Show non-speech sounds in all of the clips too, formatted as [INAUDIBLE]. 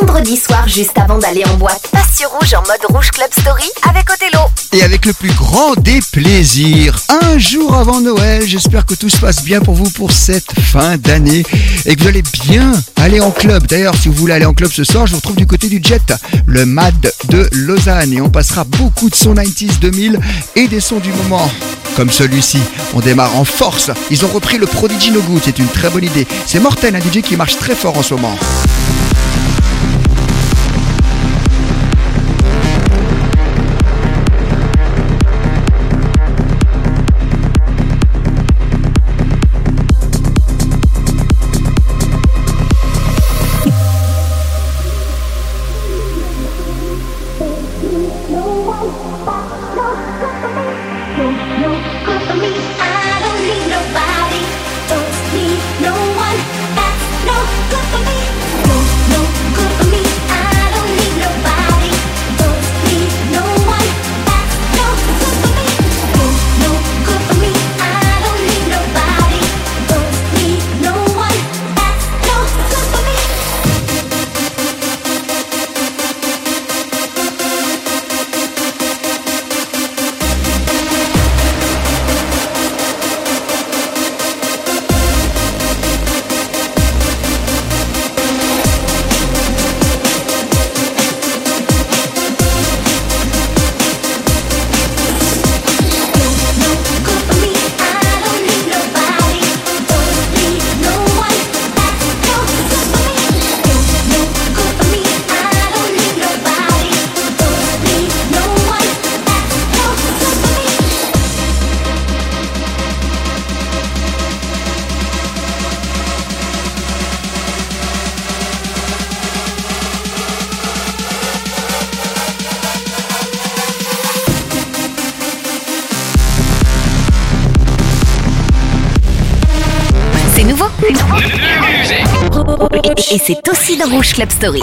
vendredi soir juste avant d'aller en boîte. Passe sur rouge en mode rouge club story avec Othello. Et avec le plus grand des plaisirs, un jour avant Noël, j'espère que tout se passe bien pour vous pour cette fin d'année et que vous allez bien aller en club. D'ailleurs, si vous voulez aller en club ce soir, je vous retrouve du côté du Jet, le MAD de Lausanne. Et on passera beaucoup de sons 90s 2000 et des sons du moment comme celui-ci. On démarre en force. Ils ont repris le Prodigy No Good, c'est une très bonne idée. C'est Morten, un DJ qui marche très fort en ce moment. c'est aussi dans Rouge Club Story.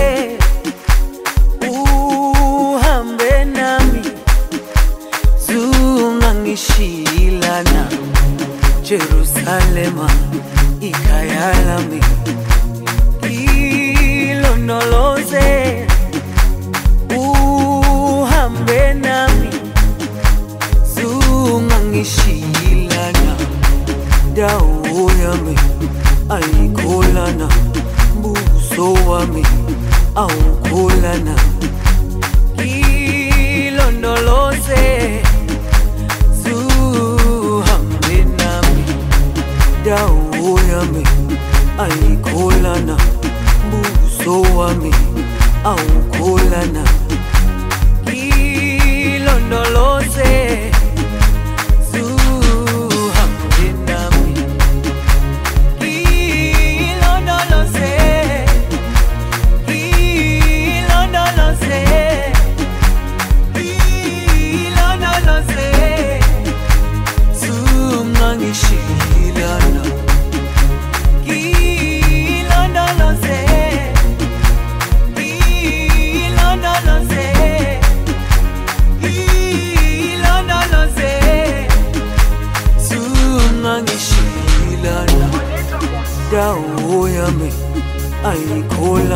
Jerusalema ikhaya lami ilondoloze uhambe nami. Zungangishilana dawo yami ayikholana buso wami awukholana ilondoloze ayikholana buso wami awukholana. Ilondoloze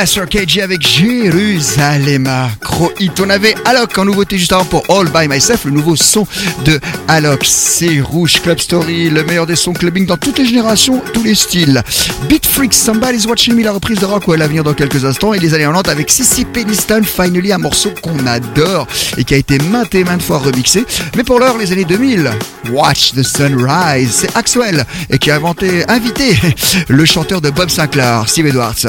Master KG avec Jérusalem. Gros hit. On avait Alok en nouveauté juste avant pour All By Myself, le nouveau son de Alok. C'est Rouge Club Story, le meilleur des sons clubbing dans toutes les générations, tous les styles. Beat Freaks, Somebody's Watching Me, la reprise de Rockwell à venir dans quelques instants. Et les années 90 avec Sissy Peniston, Finally, un morceau qu'on adore et qui a été maintes et maintes fois remixé. Mais pour l'heure, les années 2000, Watch the Sunrise, c'est Axwell et qui a inventé, invité [LAUGHS] le chanteur de Bob Sinclair, Steve Edwards.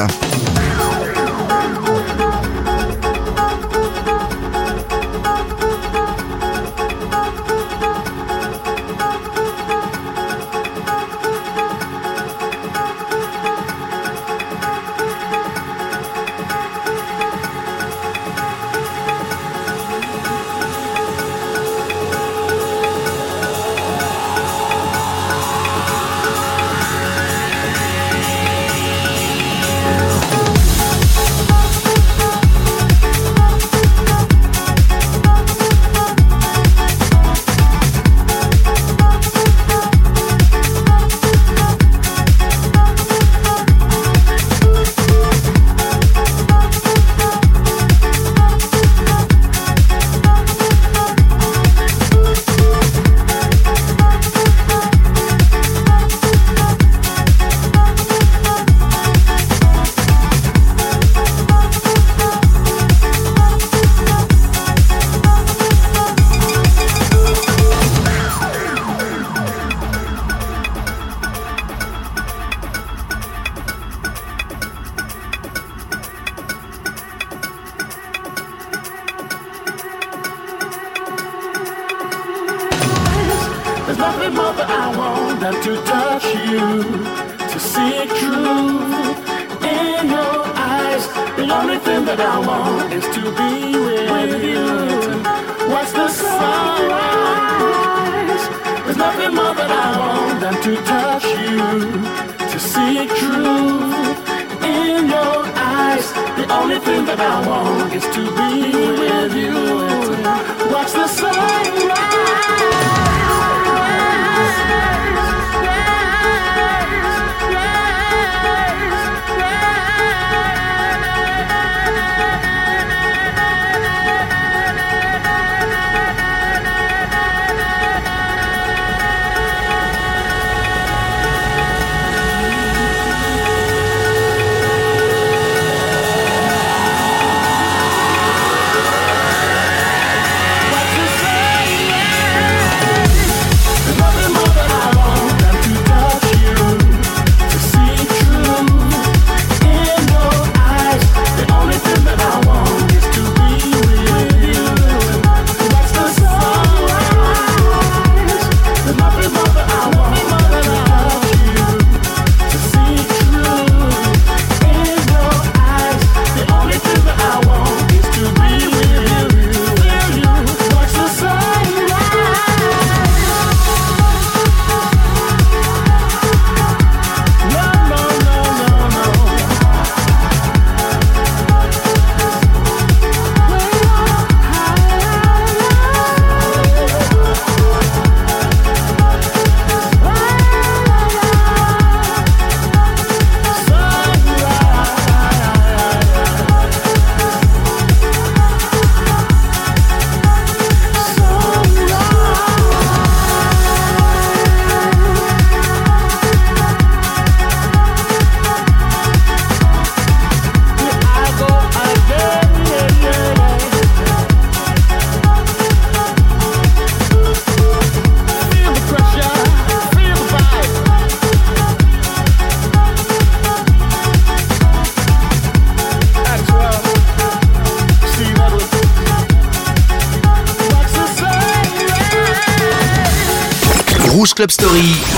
That I want is to be with you. Watch the sunrise. There's nothing more that I want than to touch you, to see truth in your eyes. The only thing that I want is to be with you. Watch the Rouge Club Story.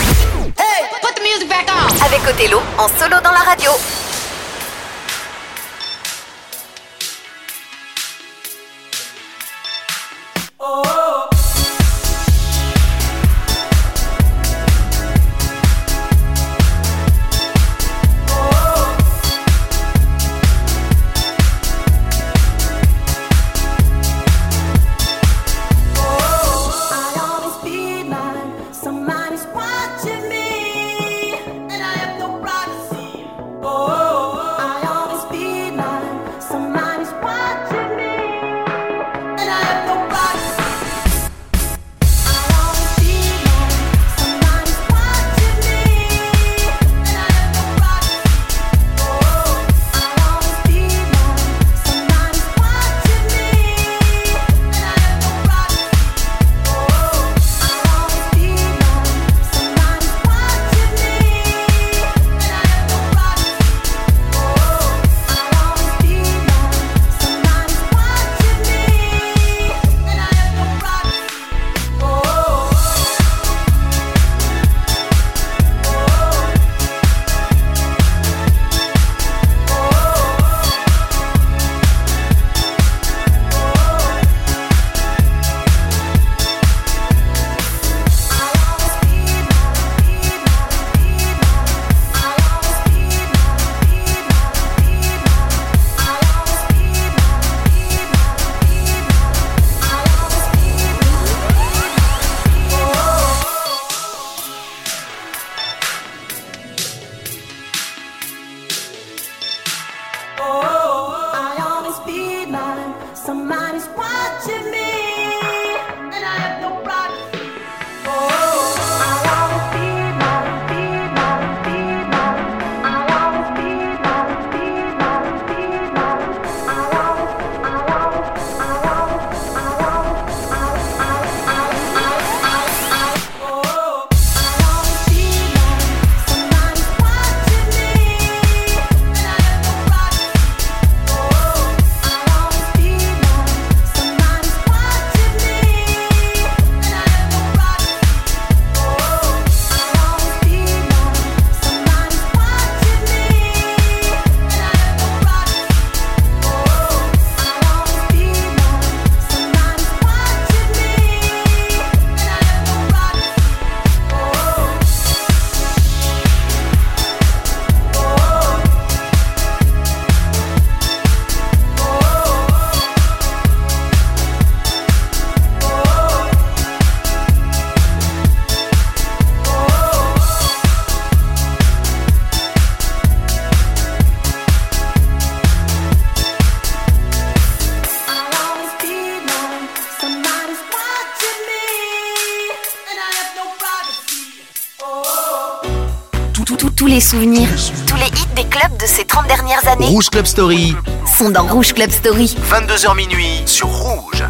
Tous les hits des clubs de ces 30 dernières années Rouge Club Story sont dans Rouge Club Story. 22h minuit sur Rouge.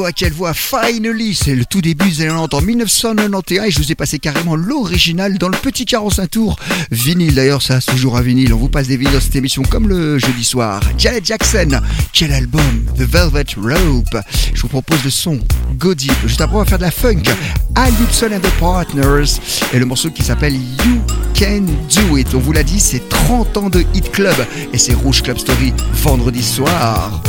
voix, quelle voix Finally, c'est le tout début de en 1991 et je vous ai passé carrément l'original dans le petit 45 tours vinyle. D'ailleurs, ça toujours un vinyle. On vous passe des vinyles dans cette émission comme le jeudi soir. Janet Jackson, quel album The Velvet Rope. Je vous propose le son Go Deep. Juste après, on va faire de la funk. Al Gibson and the Partners et le morceau qui s'appelle You Can Do It. On vous l'a dit, c'est 30 ans de Hit Club et c'est Rouge Club Story vendredi soir.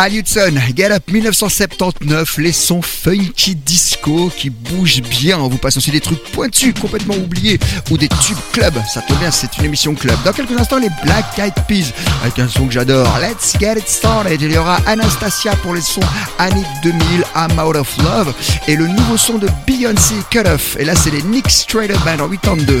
Al Hudson, Get Up 1979, les sons funky disco qui bougent bien. On vous passe aussi des trucs pointus, complètement oubliés, ou des tubes club. Ça tombe bien, c'est une émission club. Dans quelques instants, les Black Eyed Peas, avec un son que j'adore. Let's get it started. Il y aura Anastasia pour les sons années 2000, I'm out of love, et le nouveau son de Beyoncé, Cut Off. Et là, c'est les Nick Strader Band en 82.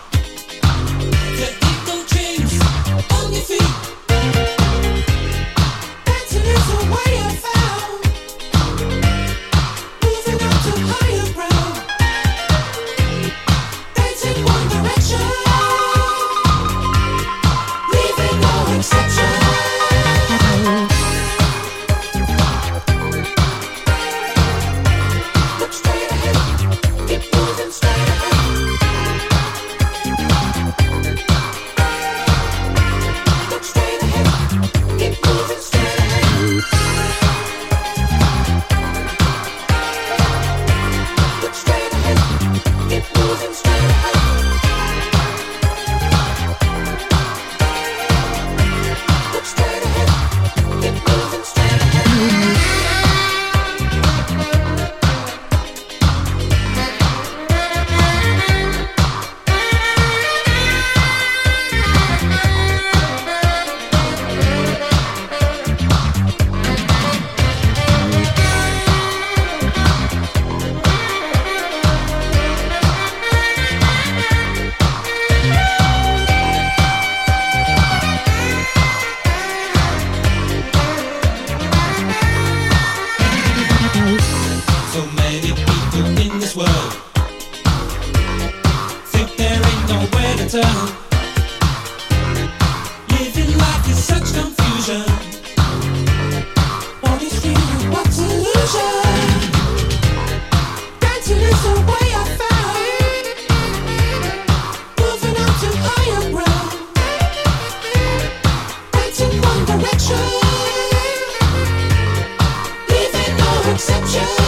Set you.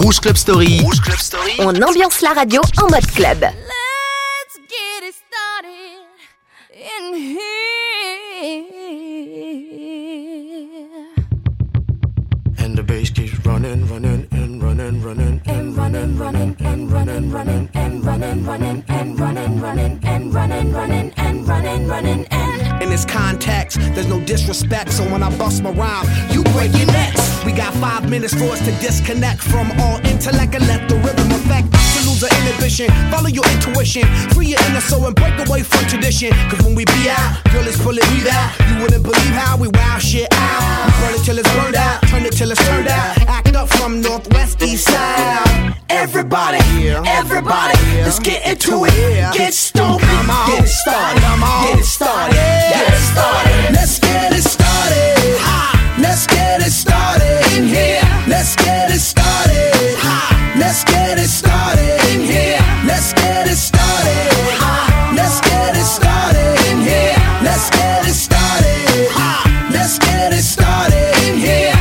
Rouge Club Story. On ambiance la radio en mode club. Five minutes for us to disconnect from all intellect and let the rhythm affect. To lose the inhibition, follow your intuition, free your inner soul and break away from tradition. Cause when we be out, girl, it's pulling me out. You wouldn't believe how we wow shit out. We burn it till it's burned out, turn it till it's turned out. Act up from northwest, east side. Everybody, everybody, let's get into it. Get stupid, get it started, get it started, get it started. Let's get it started. Let's get it started. Let's get it started in here. Let's get it started. Let's get it started in here. Let's get it started. Let's get it started in here.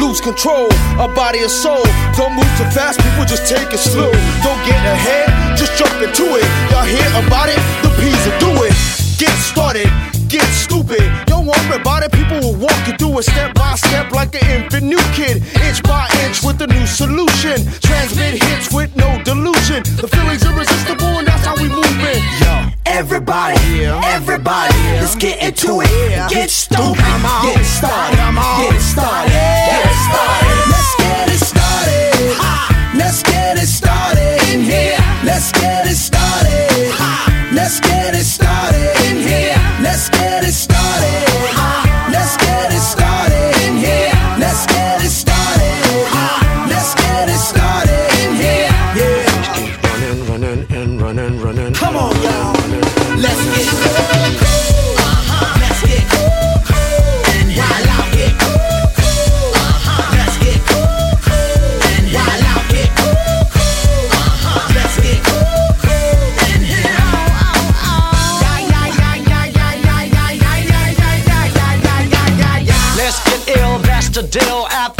Lose control of body and soul. Don't move too fast, people just take it slow. Don't get ahead, just jump into it. Y'all hear about it? The P's will do it. Get started, get stupid. Worry people will walk you through it step by step like an infant new kid. Inch by inch with a new solution. Transmit hits with no delusion. The feeling's irresistible and that's how we move it. Yo. Everybody, everybody, let's get into it. Get stupid, get started, get started, Citadel at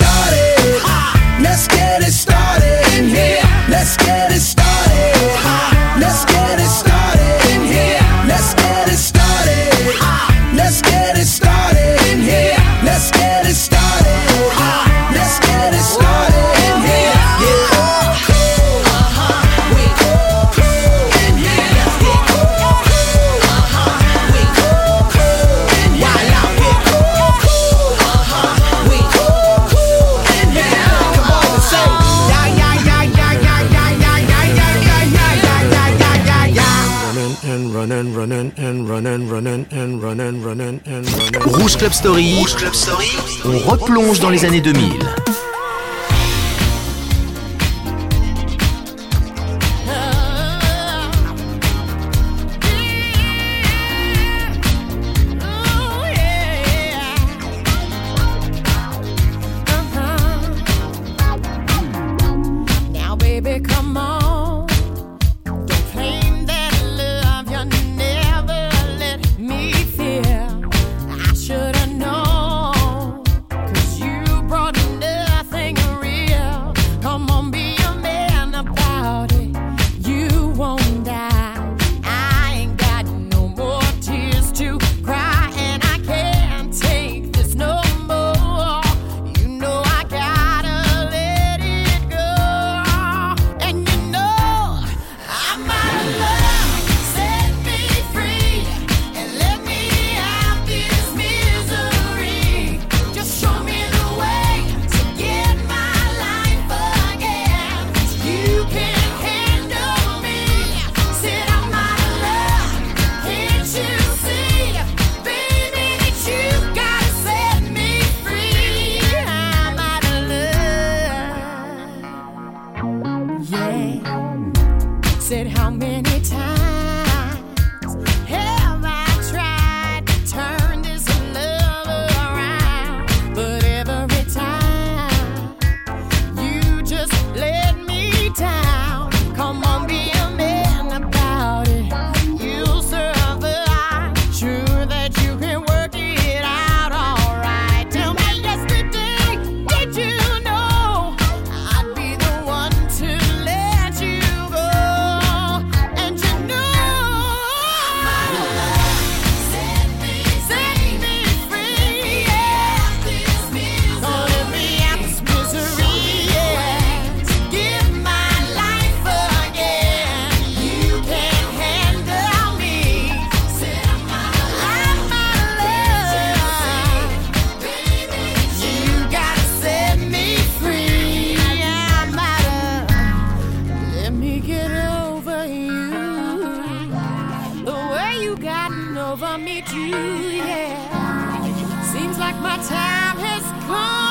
Let's get it started in here. Let's get it started. Rouge Club Story. Rouge Club Story. On replonge dans les années 2000. over me too, yeah. Seems like my time has come.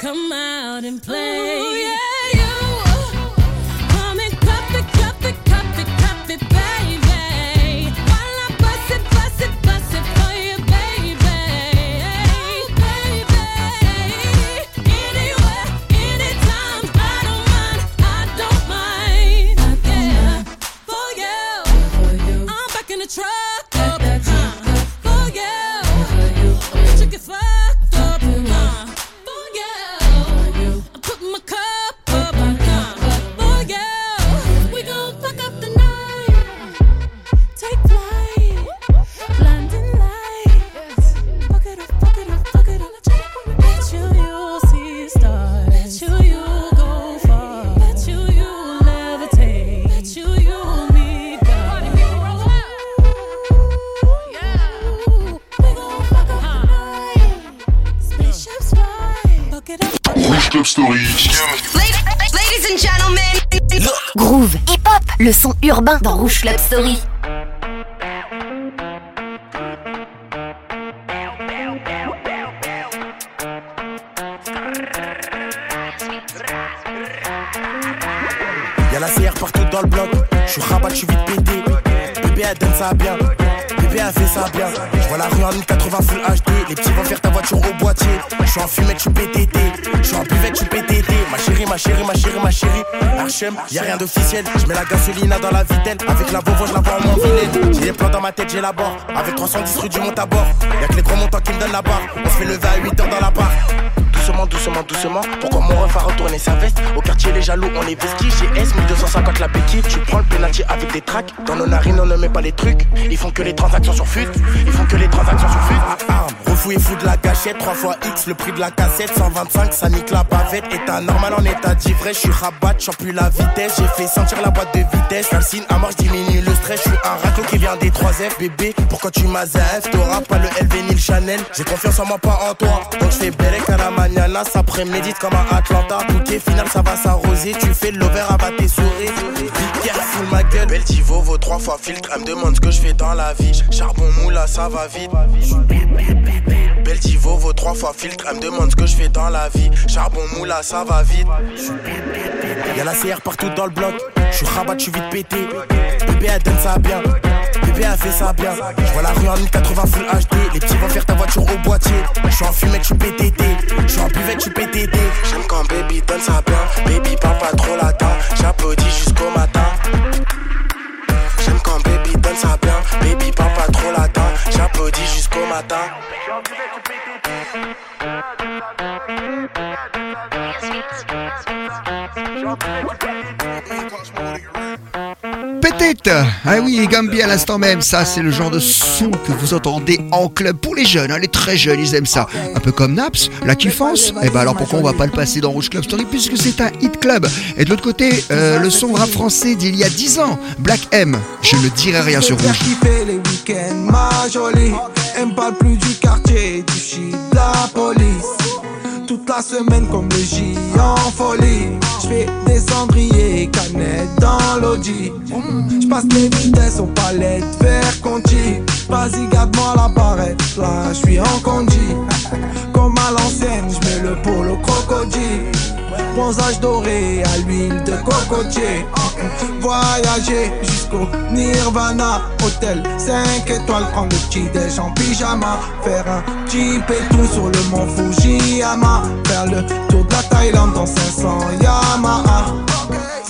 Come out and play. Ooh, yeah. Urbain dans Rouge Club Story. Y'a la CR partout dans le bloc. Je suis rabat, je suis vite pété. Bébé, elle donne ça bien. Elle ça bien. Je vois la rue en 1080 full HD. Les petits vont faire ta voiture au boîtier. Je suis en fumette, je suis PTT. Je suis en buvette, je suis PTT. Ma chérie, ma chérie, ma chérie, ma chérie. Archem, y'a rien d'officiel. Je mets la gasolina dans la vitelle. Avec la Volvo, je la vois en vilaine. J'ai des plans dans ma tête, j'ai la barre. Avec 310 rue du Montabord. Y'a que les gros montants qui me donnent la barre. On se fait lever à 8 heures dans la barre. Doucement, doucement, doucement. Pourquoi mon ref a retourné sa veste? Au quartier, les jaloux, on est vestis. GS 1250 la béquille. Tu prends le penalty avec des tracks. Dans nos narines, on ne met pas les trucs. Ils font que les transactions sur fut. Ils font que les transactions sur fut. Ah, ah, refou et fou de la gâchette. 3 fois X, le prix de la cassette. 125, ça nique la bavette. État normal en état d'ivresse. Je suis rabat, j'en plus la vitesse. J'ai fait sentir la boîte de vitesse. Calcine à marche, diminue le stress. Je suis un raclo qui vient des 3 F. Bébé, pourquoi tu m'as F? T'auras pas le LV ni le Chanel. J'ai confiance en moi, pas en toi. Donc je fais à la mañana. Ça prémédite comme à Atlanta. Tout est final, ça va s'arroser. Tu fais de l'over, abat tes souris. Big careful ma gueule. Belle Tivo vaut 3 fois filtre. Elle me demande ce que je fais dans la vie. Charbon moula, ça va vite. Belle Tivo vaut 3 fois filtre. Elle me demande ce que je fais dans la vie. Charbon moula, ça va vite. Y'a la CR partout dans le bloc. Je suis rabat, je suis vite pété. Bébé, elle donne ça bien. Bébé, elle fait ça bien. Je vois la rue en 1080 full HD. Les petits vont faire ta voiture au boîtier. Je suis en fumette, suis PTT. Je suis en buvette, suis PTT. J'aime quand baby donne ça bien. Baby, parle pas trop latin. J'applaudis jusqu'au matin. J'aime quand baby donne ça bien. Baby, parle pas trop latin. J'applaudis jusqu'au matin. Ah oui, Gambie à l'instant même, ça c'est le genre de son que vous entendez en club pour les jeunes, hein, les très jeunes, ils aiment ça. Un peu comme Naps, la kiffance. Et ben alors pourquoi on va pas le passer dans Rouge Club Story puisque c'est un hit club. Et de l'autre côté, euh, le son rap français d'il y a 10 ans, Black M. Je ne dirai rien sur Rouge. plus du quartier, du shit, la police. Toute la semaine comme le en folie. J'fais des cendriers, canettes dans l'audi. J'passe les vitesses aux palettes, vers Conti. Vas-y, garde-moi la barrette, là j'suis en condi. Comme à l'ancienne, j'mets le polo crocodile. Bronzage doré à l'huile de cocotier. Voyager jusqu'au Nirvana. Hôtel 5 étoiles, prendre le petit déj en pyjama. Faire un jeep et tout sur le mont Fujiyama. Faire le tour de la Thaïlande dans 500 Yamaha.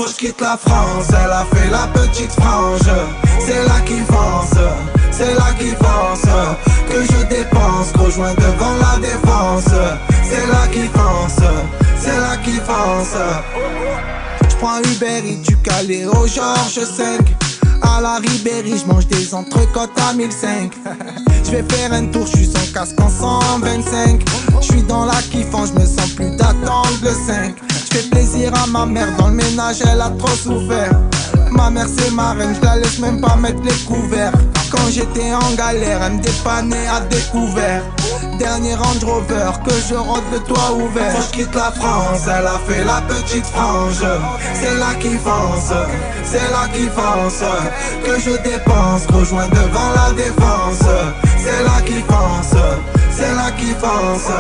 Faut que je quitte la France, elle a fait la petite frange. C'est là qui pense, c'est là qui pense. Que je dépense, rejoins devant la défense. C'est là qui pense, c'est là qui pense. J'prends Uber Eats du Calais au Georges 5 À la Ribéry, j'mange des entrecôtes à 1005 [LAUGHS] J'vais faire un tour, j'suis sans casque en 125 J'suis dans la kiffance, j'me sens plus d'attendre le 5 J'fais plaisir à ma mère, dans le ménage elle a trop souffert. Ma mère c'est ma reine, j'la laisse même pas mettre les couverts. Quand j'étais en galère, elle me dépannait à découvert. Dernier Range Rover, que je rentre le toit ouvert. Que je quitte la France, elle a fait la petite frange. C'est là qui fonce, c'est là qui fonce Que je dépense, rejoins devant la défense. C'est là qui fonce c'est là qui pense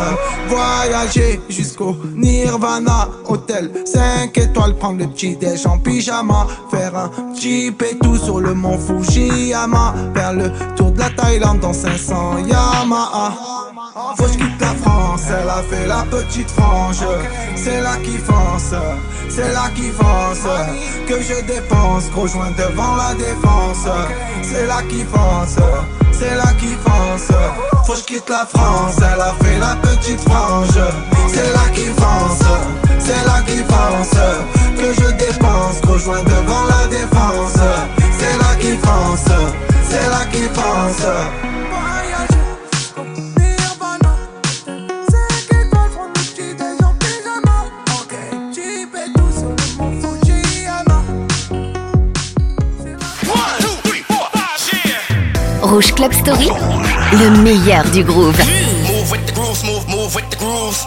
Voyager jusqu'au Nirvana Hôtel 5 étoiles, prendre le petit déj en pyjama. Faire un et tout sur le mont Fujiyama. Faire le tour de la Thaïlande dans 500 Yamaha. Faut que je quitte la France, elle a fait la petite frange. C'est là qui fonce, c'est là qui fonce Que je dépense, rejoins devant la défense. C'est là qui fonce c'est là qui fonce. Faut que je quitte la France, elle a fait la petite frange. C'est là qui fonce, c'est là qui fonce. Que je dépense, rejoins devant la défense. C'est là qui fonce, c'est là qui Rouge Club Story, le meilleur du groove. Move with the grooves, move, move with the grooves.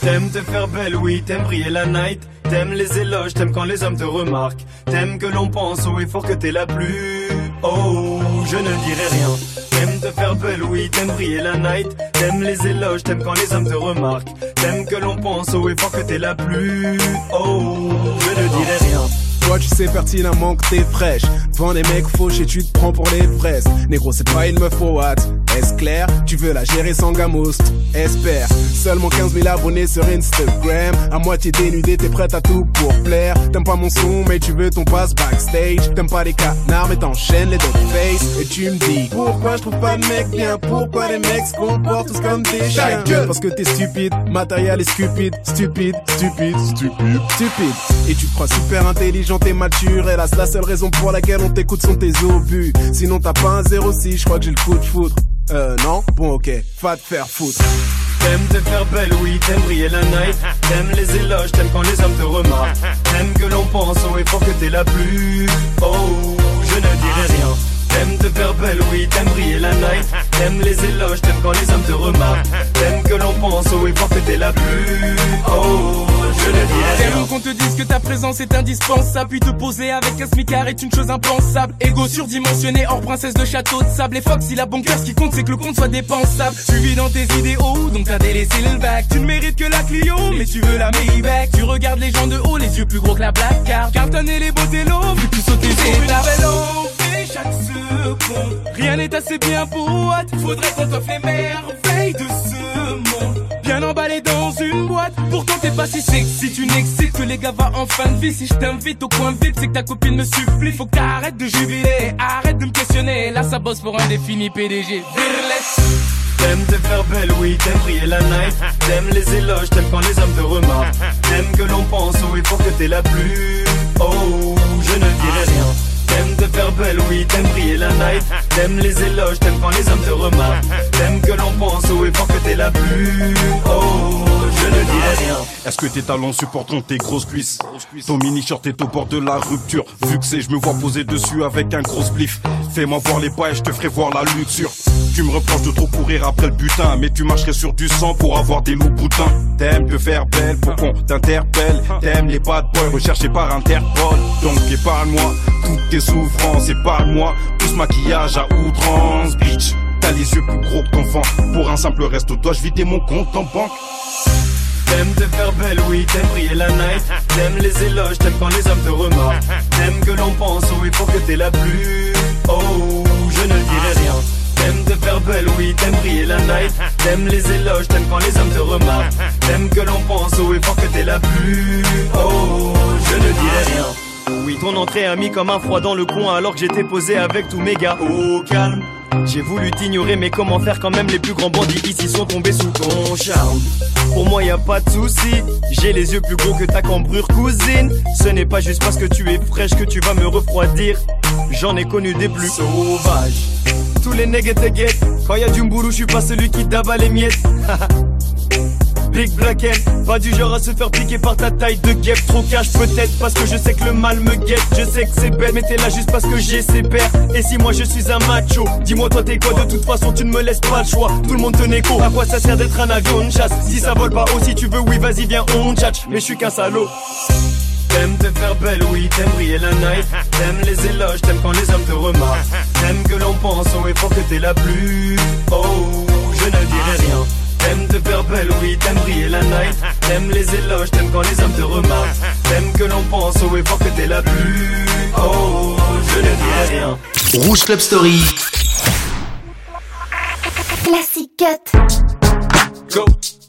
T'aimes te faire belle, oui, t'aimes briller la night. T'aimes les éloges, t'aimes quand les hommes te remarquent. T'aimes que l'on pense haut et fort que t'es la plus. Oh, je ne dirai rien. T'aimes te faire belle, oui, t'aimes briller la night. T'aimes les éloges, t'aimes quand les hommes te remarquent. T'aimes que l'on pense haut et fort que t'es la plus. Oh, je ne dirai rien. Toi tu sais pertinemment que t'es fraîche. Devant des mecs fauchés tu te prends pour les fraises. Négro c'est pas une meuf au what Est-ce clair? Tu veux la gérer sans gamos? Espère. Seulement 15 000 abonnés sur Instagram. À moitié dénudé t'es prête à tout pour plaire. T'aimes pas mon son mais tu veux ton passe backstage. T'aimes pas les canards mais t'enchaînes les dog face. Et tu me dis Pourquoi je trouve pas de mec bien? Pourquoi les mecs se comportent tous comme des chiens? Parce que t'es stupide. Matériel est stupide. Stupide. Stupide. Stupide. Stupide. Et tu te crois super intelligent t'es mature. Hélas la seule raison pour laquelle on t'écoute sont tes obus. Sinon t'as pas un 06 je crois que j'ai le coup de foudre Euh non? Bon ok Va te faire foutre T'aimes te faire belle, oui, t'aimes briller la night. T'aimes les éloges, t'aimes quand les hommes te remarquent. T'aimes que l'on pense haut et fort que t'es la plus. Oh, je ne dirai rien. T'aimes te faire belle, oui, t'aimes briller la night. T'aimes les éloges, t'aimes quand les hommes te remarquent. T'aimes que l'on pense haut et fort que t'es la plus. Oh, je dirai rien. T'aimes qu'on te dise que ta présence est indispensable. Puis te poser avec un smicard est une chose impensable. Ego surdimensionné hors princesse de château de sable. Et Fox il a bon cœur ce qui compte c'est que le compte soit dépensable. Tu vis dans tes idéaux donc t'as délaissé le bac. Tu ne mérites que la Clio mais tu veux la Maybach. Tu regardes les gens de haut les yeux plus gros que la black card. Carton et les beaux télos vu que tu sautes tes étapes chaque seconde. Rien n'est assez bien pour moi Faudrait qu'on t'offre les merveilles de ce monde. Bien emballé dans une boîte. Pourtant t'es pas si sexy. Tu n'excites que les gars va en fin de vie. Si je t'invite au coin vide C'est que ta copine me supplie. Faut que t'arrêtes de jubiler. Arrête de me questionner. Là ça bosse pour un défini PDG Virless T'aimes te faire belle, oui, t'aimes briller la night. T'aimes les éloges, t'aimes quand les hommes te remarquent. T'aimes que l'on pense et fort que t'es la plus. Oh, je ne dirai rien. T'aimes te faire belle, oui, t'aimes briller la night. T'aimes les éloges, t'aimes quand les hommes te remarquent. T'aimes que l'on pense haut et fort que t'es la plus. Je ne dirai rien. Est-ce que tes talons supporteront tes grosses cuisses Ton mini-short est au bord de la rupture. Vu que c'est, je me vois poser dessus avec un gros spliff. Fais-moi voir les pas et je te ferai voir la luxure. Tu me reproches de trop courir après le butin Mais tu marcherais sur du sang pour avoir des loups boutins. T'aimes te faire belle pour qu'on t'interpelle. T'aimes les bad boys recherchés par Interpol. Donc épargne-moi toutes tes souffrances Épargne-moi tout ce maquillage à outrance Bitch Les yeux plus gros que Pour un simple resto dois-je vider mon compte en banque? T'aimes te faire belle, oui, t'aimes briller la night. T'aimes les éloges, t'aimes quand les hommes te remarquent. T'aimes que l'on pense et fort que t'es la plus. Oh, je ne dirai rien. T'aimes te faire belle, oui, t'aimes briller la night. T'aimes les éloges, t'aimes quand les hommes te remarquent. T'aimes que l'on pense et fort que t'es la plus. Oh, je ne dirai rien. Oui, ton entrée a mis comme un froid dans le coin alors que j'étais posé avec tous mes gars au calme. J'ai voulu t'ignorer, mais comment faire quand même les plus grands bandits ici sont tombés sous ton charme? Pour moi y a pas de souci, j'ai les yeux plus gros que ta cambrure cousine. Ce n'est pas juste parce que tu es fraîche que tu vas me refroidir. J'en ai connu des plus sauvages. Tous les nègres. Quand y a du mboulou, je suis pas celui qui tabat les miettes. [LAUGHS] Big Black pas du genre à se faire piquer par ta taille de guêpe. Trop cash peut-être parce que je sais que le mal me guette. Je sais que c'est bête mais t'es là juste parce que j'ai ses pères Et si moi je suis un macho Dis-moi toi t'es quoi? De toute façon tu ne me laisses pas le choix. Tout le monde te négo. À quoi ça sert d'être un avion de chasse? Si ça vole pas aussi tu veux oui vas-y viens on tchatch Mais je suis qu'un salaud. T'aimes te faire belle, oui, t'aimes briller la night. T'aimes les éloges, t'aimes quand les hommes te remarquent. T'aimes que l'on pense haut et fort que t'es la plus. Oh, je ne dirai rien. T'aimes te faire belle, oui, t'aimes briller la night. T'aimes les éloges, t'aimes quand les hommes te remarquent. T'aimes que l'on pense haut et fort que t'es la plus. Oh, je ne dirai rien. Rouge Club Story. Classic cut. Go,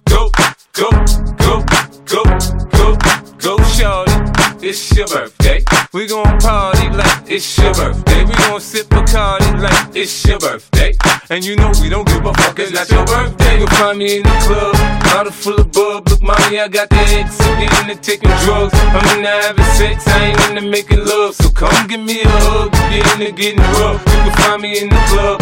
go, go, go, go, go, go, shorty. It's your birthday. We gon' party like it's your birthday. We gon' sip Bacardi like it's your birthday. And you know we don't give a fuck, it's not your birthday. You'll find me in the club, bottle full of bub. Look, mommy, I got the X. I'm into taking drugs. I'm into having sex, I ain't into making love. So come give me a hug, you're into getting rough. You can find me in the club,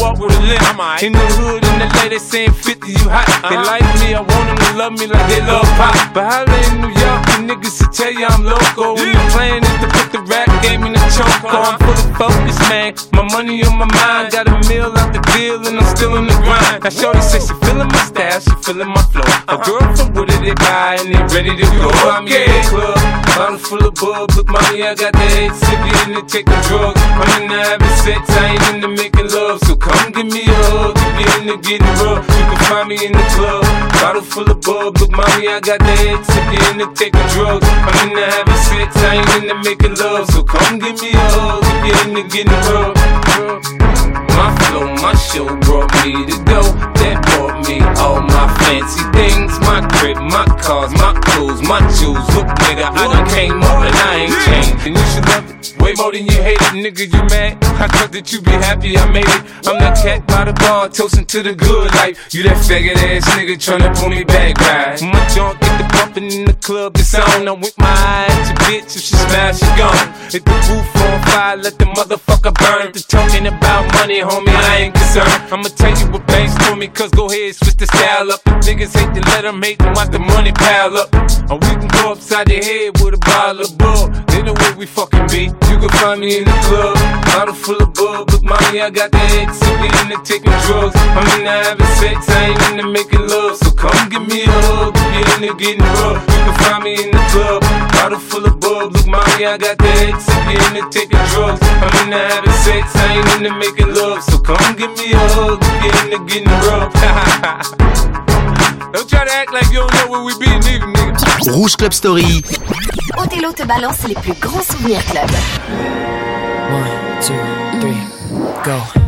walk with a limp. In the hood, in the LA, they saying 50, you hot. They uh-huh. like me, I want them to love me like they love pop. But holla in New York, the niggas will tell you I'm loco. When the plan is to put the rap game in the choke. Uh-huh. I'm full of focus, man. My money on my mind, got a meal out the deal, and I'm still in the grind. Now, Shorty says she feeling my style, she feeling my flow. A uh-huh. girl from Wooded, they buy, and they ready to go. I'm in the club, bottle full of bub. Look, mommy, I got the head sippy into taking drugs. I'm in the having sex, I ain't into making love. So come give me a hug, if you're into getting rough. You can find me in the club, bottle full of bub. Look, mommy, I got the head sippy into taking drugs. I'm in the having sex, I ain't into making love. So come give me a hug, if you're into getting rough. My flow, my show brought me to go. That me all my fancy things. My crib, my cars, my clothes, my jewels. Look, nigga, I done came up and I ain't changed. And you should love it. Way more than you hate it, nigga, you mad? I thought that you be happy I made it. I'm that cat by the bar, toasting to the good life. You that faggot ass nigga tryna pull me back, right? My junk get the bumping in the club, it's on. I'm with my eyes, your bitch, if she smash, she gone. Hit the roof on fire, let the motherfucker burn. The talking about money, homie, I ain't concerned. I'ma tell you what banks for me, cause go ahead, switch the style up. Niggas hate to let them hate, then watch the money pile up. Or we can go upside the head with a bottle of bull. They know where we fucking be. You can find me in the club, bottle full of bub. Look, mommy, I got the head sippy into taking drugs. I'm into having sex, I ain't into making love. So come give me a hug, if you're into getting rough. You can find me in the club, bottle full of bub. Look, mommy, I got the head sippy into taking drugs. I'm into having sex, I ain't into making love. So come give me a hug, if you're into getting rough. [LAUGHS] Don't try to act like you don't know where we be, nigga, nigga. Rouge Club Story. Othello te balance les plus grands souvenirs club. One, two, three, go.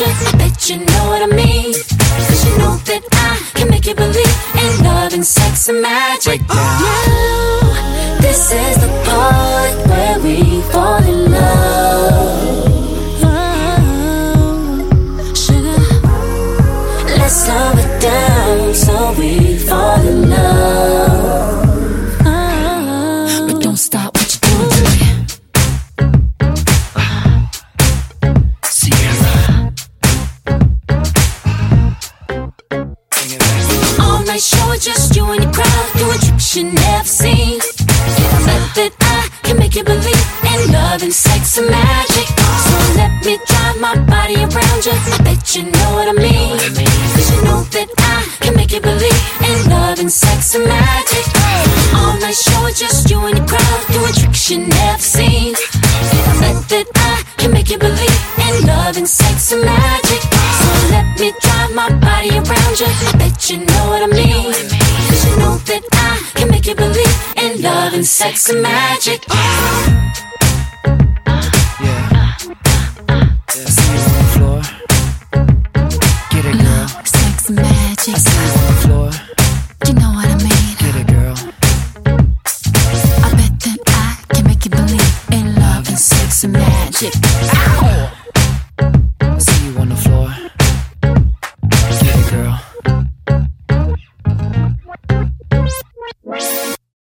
You. I bet you know what I mean. Cause you know that I can make you believe in love and sex and magic. Now, oh, this is the part where we fall and sex and magic. All night show, just you and your crowd doing tricks you never seen. Bet that I can make you believe in love and sex and magic. So let me drive my body around you. I bet you know what I mean. Cause you know that I can make you believe in love and sex and magic.